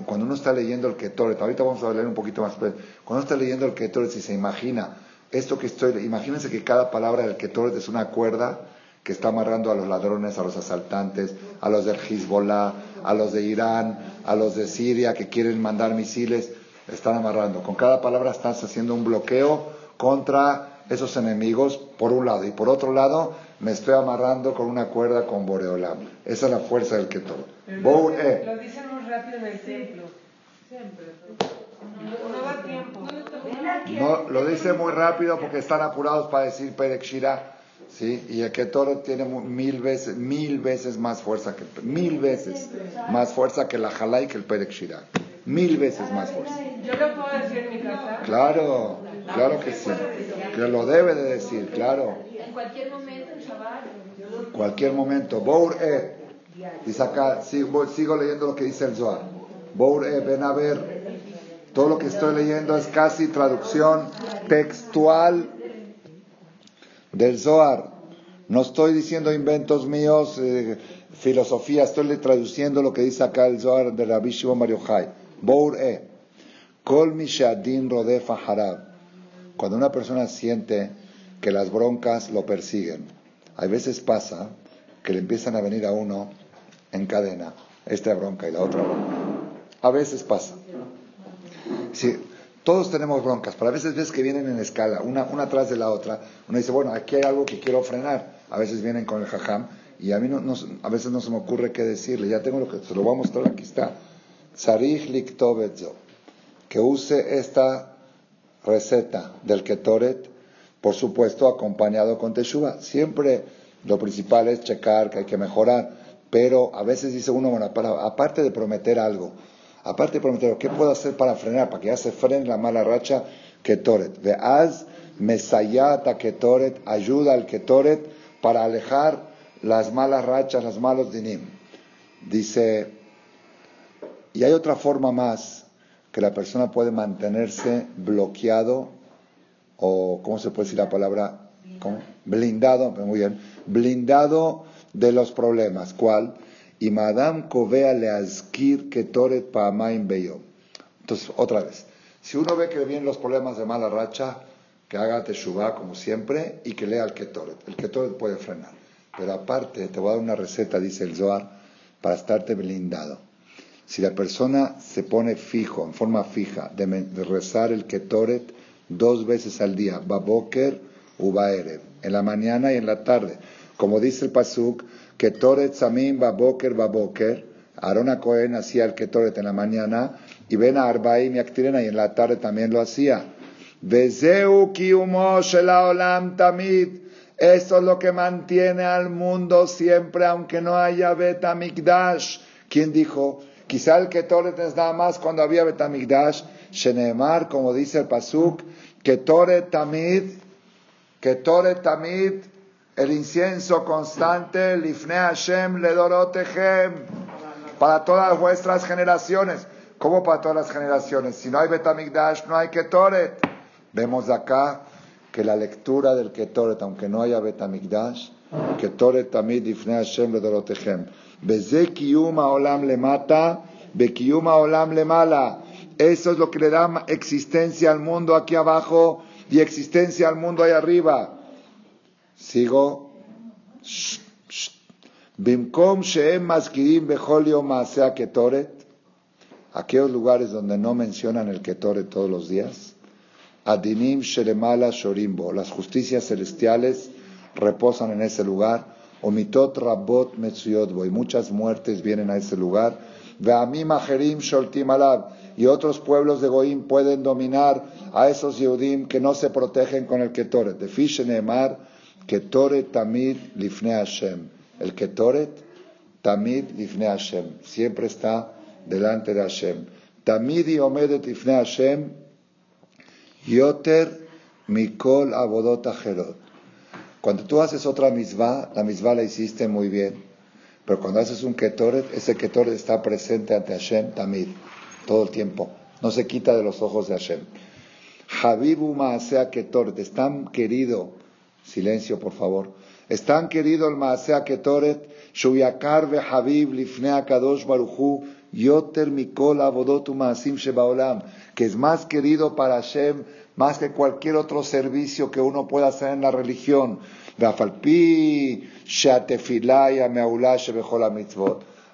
cuando uno está leyendo el Ketoret, ahorita vamos a leer un poquito más, pero cuando uno está leyendo el Ketoret, si se imagina esto que estoy, imagínense que cada palabra del Ketoret es una cuerda que está amarrando a los ladrones, a los asaltantes, a los del Hezbollah, a los de Irán, a los de Siria que quieren mandar misiles, están amarrando. Con cada palabra estás haciendo un bloqueo contra esos enemigos, por un lado. Y por otro lado, me estoy amarrando con una cuerda con Boreolam. Esa es la fuerza del que todo. Lo, eh. lo dicen muy rápido en el templo. Siempre. No, va tiempo. No, lo dice muy rápido porque están apurados para decir Perek Shira. ¿Sí? Y el Ketoro tiene mil veces, mil veces más fuerza que mil veces más fuerza que la Jalá y que el Perek. Mil veces más fuerza. ¿Yo lo puedo decir en mi casa? Claro, claro que sí. Que lo debe de decir, claro. En cualquier momento, en. Cualquier momento. Bour e. Dice acá, sigo, sigo leyendo lo que dice el Zohar. Bour e, ven a ver. Todo lo que estoy leyendo es casi traducción textual del Zohar. No estoy diciendo inventos míos, eh, filosofía, estoy traduciendo lo que dice acá el Zohar de Rabbi Shimon Mario Bour e. Kol mi rodefa harab. Cuando una persona siente que las broncas lo persiguen, a veces pasa que le empiezan a venir a uno en cadena, esta bronca y la otra bronca. A veces pasa. Sí, todos tenemos broncas, pero a veces ves que vienen en escala, una, una atrás de la otra. Uno dice, bueno, aquí hay algo que quiero frenar. A veces vienen con el jajam y a mí a veces no se me ocurre qué decirle. Ya tengo lo que se lo voy a mostrar, aquí está. Sarich liktobedzo. Que use esta receta del ketoret, por supuesto, acompañado con teshuva. Siempre lo principal es checar que hay que mejorar, pero a veces dice uno, bueno, aparte de prometer algo, Aparte de prometer, ¿qué puedo hacer para frenar? Para que ya se frene la mala racha, Ketoret. Veaz, Mesayata Ketoret, ayuda al Ketoret para alejar las malas rachas, los malos dinim. Dice, y hay otra forma más que la persona puede mantenerse bloqueado, o, ¿cómo se puede decir la palabra? Blindado, muy bien, blindado de los problemas. ¿Cuál? Y Madame Kovea Leazkir Ketoret Paamaim Beyo. Entonces, otra vez, si uno ve que vienen los problemas de mala racha, que haga Teshuvah como siempre y que lea el Ketoret. El Ketoret puede frenar. Pero aparte, te voy a dar una receta, dice el Zohar, para estarte blindado. Si la persona se pone fijo, en forma fija, de, rezar el Ketoret dos veces al día, Baboker u Baerev, en la mañana y en la tarde, como dice el Pasuk, Ketoret Samim Baboker Baboker. Arona Cohen hacía el Ketoret en la mañana y ven a Arbaim y Actirena y en la tarde también lo hacía. Vezeu Olam Tamid. Eso es lo que mantiene al mundo siempre, aunque no haya Betamikdash. ¿Quién dijo? Quizá el Ketoret es nada más cuando había Betamikdash. Shenemar, como dice el Pasuk, Ketoret Tamid Ketoret Tamid, el incienso constante, Lifne Hashem Ledorotechem, para todas vuestras generaciones. ¿Cómo para todas las generaciones? Si no hay Betamigdash, no hay Ketoret. Vemos acá que la lectura del Ketoret, aunque no haya Betamigdash, Ketoret Tamid Lifne Hashem Ledorotechem. Beze Kiyuma Olam le mata, Bekiyuma Olam le mala. Eso es lo que le da existencia al mundo aquí abajo y existencia al mundo ahí arriba. Sigo. Bimkom Sheem Maskirim Becholio Maasea Ketoret. Aquellos lugares donde no mencionan el Ketoret todos los días. Adinim Shelemala Shorimbo. Las justicias celestiales reposan en ese lugar. Omitot Rabot Metzuyotbo. Y muchas muertes vienen a ese lugar. Ve'amim Ajerim Sholtim Alab. Y otros pueblos de Goim pueden dominar a esos Yehudim que no se protegen con el Ketoret. De Fishenemar, Ketoret Tamid Lifne Hashem. El Ketoret Tamid Lifne Hashem. Siempre está delante de Hashem. Tamid y Omedet Lifne Hashem. Yoter Mikol Abodot Ajerot. Cuando tú haces otra misvah, la misvah la hiciste muy bien. Pero cuando haces un ketoret, ese ketoret está presente ante Hashem tamid, todo el tiempo. No se quita de los ojos de Hashem. Habibu Maasea Ketoret, es tan querido, silencio por favor, es tan querido el Maasea Ketoret, Shuyakar Habib Lifne Akadosh Baruchu, Yoter Abodotu Maasim Shebaolam, que es más querido para Hashem más que cualquier otro servicio que uno pueda hacer en la religión.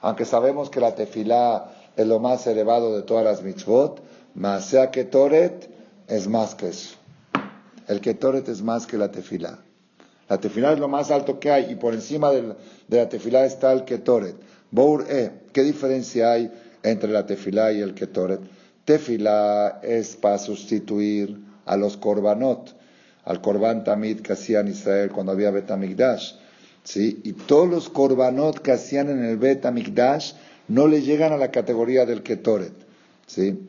Aunque sabemos que la tefilá es lo más elevado de todas las mitzvot, Maasea Ketoret es más que eso. El Ketoret es más que la tefilá. La tefilá es lo más alto que hay y por encima de la tefilá está el Ketoret. Bour E, ¿qué diferencia hay entre la tefilá y el Ketoret? Tefilá es para sustituir a los korbanot, al korban tamid que hacían Israel cuando había Betamigdash. ¿sí? Y todos los korbanot que hacían en el Betamigdash no le llegan a la categoría del Ketoret. ¿sí?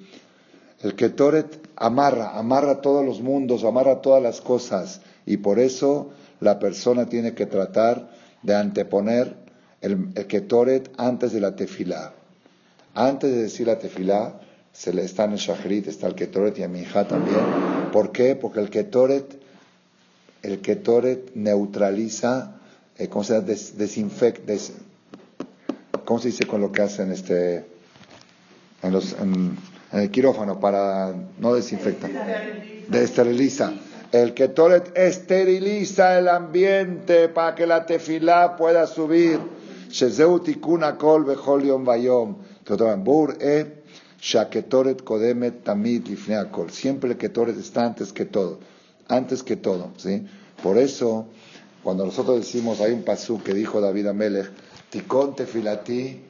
El Ketoret amarra, amarra todos los mundos, amarra todas las cosas. Y por eso la persona tiene que tratar de anteponer el, el Ketoret antes de la tefilá. Antes de decir la tefilá, se le está en el Shachrit, está el Ketoret y a mi hija también. ¿Por qué? Porque el Ketoret, el Ketoret neutraliza, eh, ¿cómo se llama? desinfecta, ¿cómo se dice con lo que hacen este, en, los, en, el quirófano para no desinfectar? De esteriliza. El Ketoret esteriliza el ambiente para que la tefilá pueda subir. Siempre el Ketoret está antes que todo. Antes que todo. ¿sí? Por eso, cuando nosotros decimos, hay un pasú que dijo David Amelech, Tikon Tefilati,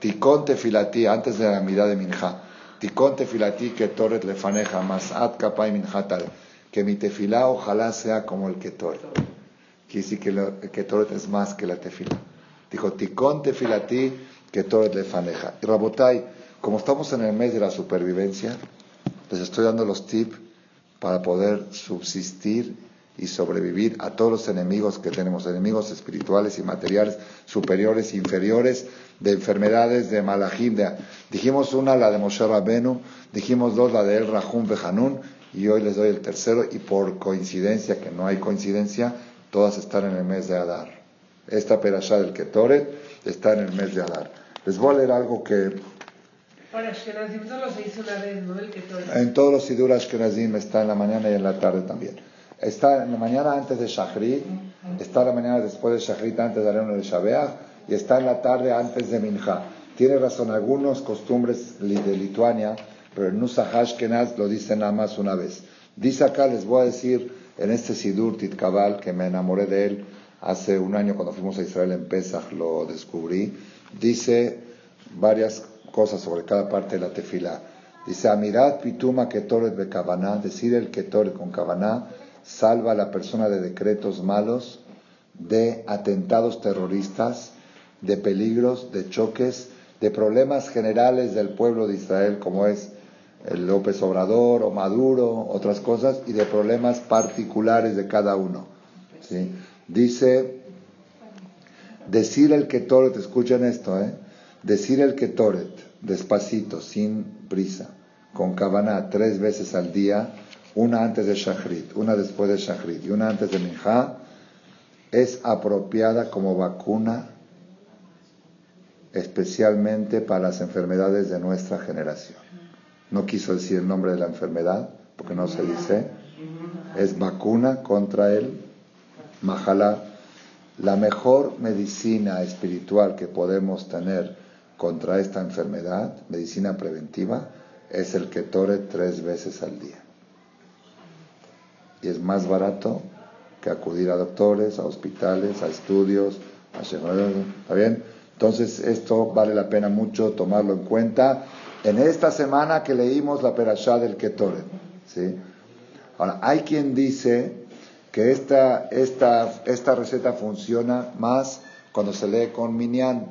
Tikon Tefilati, antes de la mirada de Minja, Tikon Tefilati Ketoret Lefaneja, Masat Kapai Minjatal, que mi tefilá ojalá sea como el Ketoret. Quiere decir que el Ketoret es más que la tefilá. Dijo, Tikon Tefilati que todo es lefaneja. Y Rabotai, como estamos en el mes de la supervivencia, les estoy dando los tips para poder subsistir y sobrevivir a todos los enemigos que tenemos, enemigos espirituales y materiales, superiores e inferiores, de enfermedades, de malajim. dijimos una, la de Moshe Rabenu, dijimos dos, la de El Rahum Behanun, y hoy les doy el tercero, y por coincidencia, que no hay coincidencia, todas están en el mes de Adar. Esta perashá del Ketoret está en el mes de Adar. Les voy a leer algo que... Para Ashkenazim solo se hizo una vez, ¿no? El que todo... En todos los Sidur Ashkenazim está en la mañana y en la tarde también. Está en la mañana antes de Shachrit, está en la mañana después de Shachrit, antes de Areno de Shabeach, y está en la tarde antes de Minja. Tiene razón, algunos costumbres de Lituania, pero en Nusach Ashkenaz lo dicen nada más una vez. Dice acá, les voy a decir, en este Sidur Titkabal, que me enamoré de él hace un año cuando fuimos a Israel en Pesach, lo descubrí dice varias cosas sobre cada parte de la tefila. Dice, Amirat pituma ketoret bekavaná, decir el ketoret con kavaná, salva a la persona de decretos malos, de atentados terroristas, de peligros, de choques, de problemas generales del pueblo de Israel, como es el López Obrador o Maduro, otras cosas, y de problemas particulares de cada uno. ¿sí? Dice, decir el Ketoret, escuchen esto, ¿eh? decir el Ketoret, despacito, sin prisa, con cabana tres veces al día, una antes de Shachrit, una después de Shachrit y una antes de Minha, es apropiada como vacuna especialmente para las enfermedades de nuestra generación. No quiso decir el nombre de la enfermedad, porque no se dice. Es vacuna contra el majalá. La mejor medicina espiritual que podemos tener contra esta enfermedad, medicina preventiva, es el que tore tres veces al día. Y es más barato que acudir a doctores, a hospitales, a estudios, a ¿Está bien? Entonces, esto vale la pena mucho tomarlo en cuenta en esta semana que leímos la perashá del Ketoret. ¿sí? Ahora, hay quien dice que esta, esta, esta receta funciona más cuando se lee con Minyan.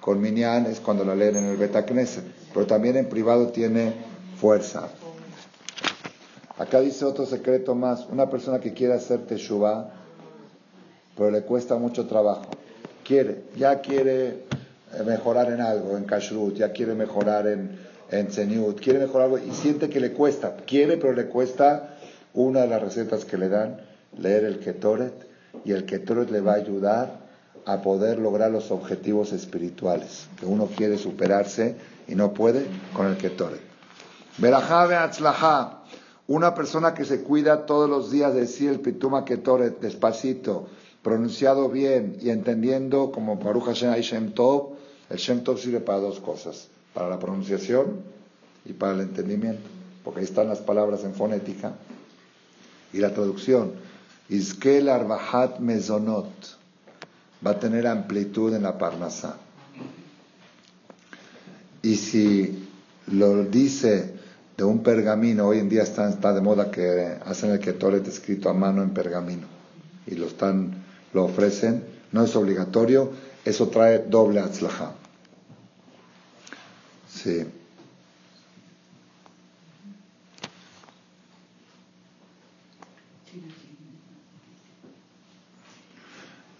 Con Minyan es cuando la leen en el Betacneset, pero también en privado tiene fuerza. Acá dice otro secreto más. Una persona que quiere hacer Teshuvah, pero le cuesta mucho trabajo. Quiere, ya quiere eh, mejorar en algo, en kashrut, ya quiere mejorar en, en quiere mejorar algo y siente que le cuesta. Quiere, pero le cuesta una de las recetas que le dan, leer el Ketoret, y el Ketoret le va a ayudar a poder lograr los objetivos espirituales, que uno quiere superarse y no puede con el Ketoret. Berajá atzlajá, una persona que se cuida todos los días de decir el Pituma Ketoret despacito, pronunciado bien y entendiendo como Baruch Hashem Shem Tov, el Shem Tov sirve para dos cosas, para la pronunciación y para el entendimiento, porque ahí están las palabras en fonética. Y la traducción, Iskel Arbahat Mezonot, va a tener amplitud en la Parnasá. Y si lo dice de un pergamino, hoy en día está, de moda que hacen el Ketoret escrito a mano en pergamino y lo están, lo ofrecen, no es obligatorio, eso trae doble atzlaja. Sí.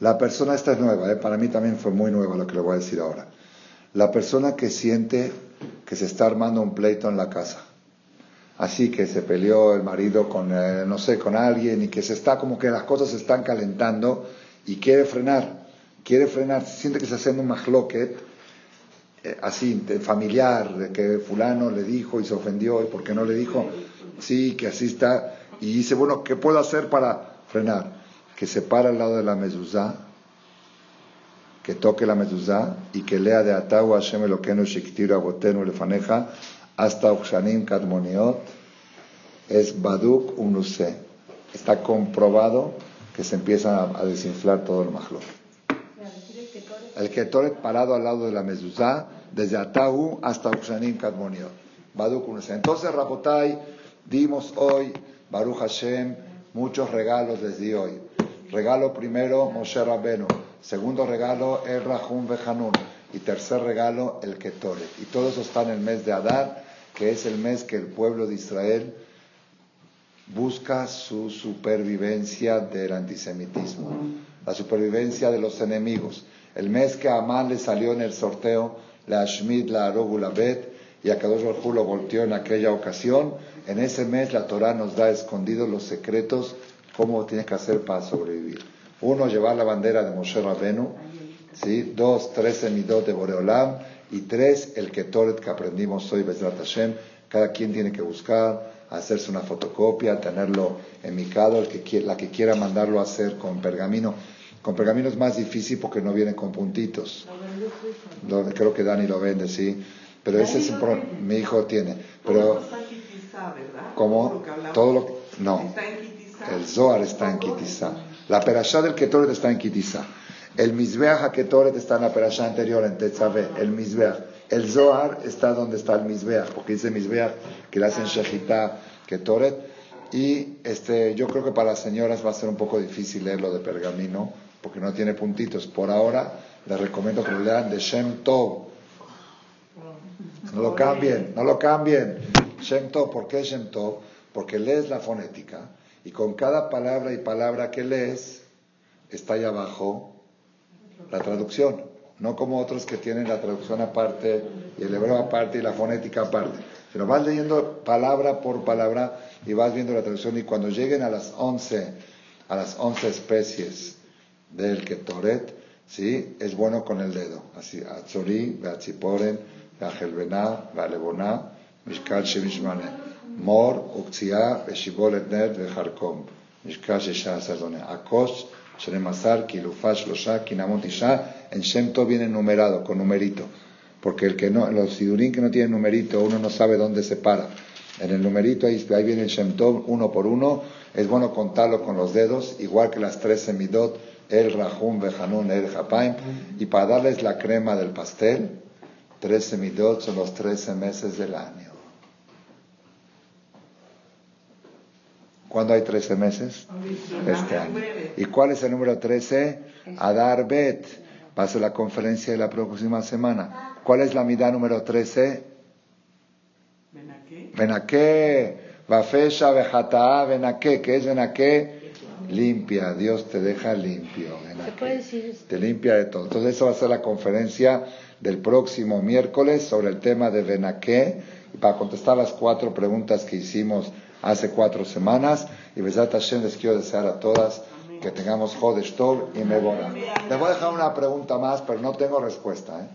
La persona, esta es nueva, ¿eh? para mí también fue muy nueva lo que le voy a decir ahora. La persona que siente que se está armando un pleito en la casa, así que se peleó el marido con, eh, no sé, con alguien y que se está como que las cosas se están calentando y quiere frenar, quiere frenar, siente que se está haciendo un mahloket, eh, así, familiar, de que fulano le dijo y se ofendió y porque no le dijo, sí, que así está, y dice, bueno, ¿qué puedo hacer para frenar? Que se para al lado de la mezuzá, que toque la mezuzá y que lea de Atahu Hashem Elokeinu Shiktiru Abotenu Lefaneja hasta Ukshanim Kadmoniot, es Baduk Unuse. Está comprobado que se empieza a, desinflar todo el majlo el Ketoret parado al lado de la mezuzá, desde Atahu hasta Ukshanim Kadmoniot. Entonces, Rabotai, dimos hoy, Baruch Hashem, muchos regalos desde hoy. Regalo primero, Moshe Rabenu. Segundo regalo, El Rahum Behanun. Y tercer regalo, el Ketoret. Y todo eso está en el mes de Adar, que es el mes que el pueblo de Israel busca su supervivencia del antisemitismo, la supervivencia de los enemigos. El mes que a Amán le salió en el sorteo, la Ashmid, la Arogu, la Bet, y a Kadosh Baruj lo volteó en aquella ocasión, en ese mes la Torah nos da escondidos los secretos, cómo tienes que hacer para sobrevivir. Uno, llevar la bandera de Moshe Rabenu, ¿sí? dos, tres midot de Boreolam, y tres, el Ketoret que aprendimos hoy, Bezrat Hashem, cada quien tiene que buscar, hacerse una fotocopia, tenerlo enmicado, el que, la que quiera mandarlo a hacer con pergamino. Con pergamino es más difícil porque no vienen con puntitos. creo que Dani lo vende, sí. Pero ese es un problema. Mi hijo tiene. Pero, como todo lo no. El Zohar está en Kitizá. La perashá del Ketoret está en Kitizá. El Mizbeach Ketoret está en la perashá anterior, en Tetzaveh. El Mizbeach. El Zohar está donde está el Mizbeach, porque dice Mizbeach que le hacen Shechita Ketoret. Y este, yo creo que para las señoras va a ser un poco difícil leerlo de pergamino porque no tiene puntitos. Por ahora les recomiendo que lo lean de Shem Tov. No lo cambien, no lo cambien. Shem Tov, ¿por qué Shem Tov? Porque lees la fonética y con cada palabra y palabra que lees está ahí abajo la traducción. No como otros que tienen la traducción aparte y el hebreo aparte y la fonética aparte. Sino vas leyendo palabra por palabra y vas viendo la traducción y cuando lleguen a las 11, a las 11 especies del Ketoret, ¿sí? Es bueno con el dedo. Así, Atzori, Beatziporen, Beajelbená, Bealeboná, Mishkal Shemishmane. Mor, Uktzia, Beshibolet Ner, Bejarkom. Mishkal Shesha Sazone. Akos, Shenemazar, Kilufash, Losha, Kinamot Isha. En Shemto viene numerado, con numerito. Porque el que no, los sidurín que no tienen numerito, uno no sabe dónde se para. En el numerito ahí, ahí viene el Shemtov uno por uno. Es bueno contarlo con los dedos, igual que las tres semidot el Rahum Bejanun el Japaim, y para darles la crema del pastel, 13 midot son los 13 meses del año. ¿Cuándo hay 13 meses? Este año. ¿Y cuál es el número 13? Adar Bet. Va a ser la conferencia de la próxima semana. ¿Cuál es la mitad número 13? Benaké. Bafesha, Bejataá, Benaké. ¿Qué es Benaké? limpia, Dios te deja limpio. Te limpia de todo. Entonces, eso va a ser la conferencia del próximo miércoles sobre el tema de Benaké, y para contestar las cuatro preguntas que hicimos hace cuatro semanas. Y Besat Hashem les quiero desear a todas que tengamos Jodesh Tov y Mebora. Les voy a dejar una pregunta más, pero no tengo respuesta. ¿eh?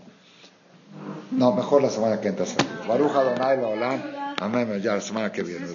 No, mejor la semana que entra. Baruja Donai Amén, ya la semana que viene.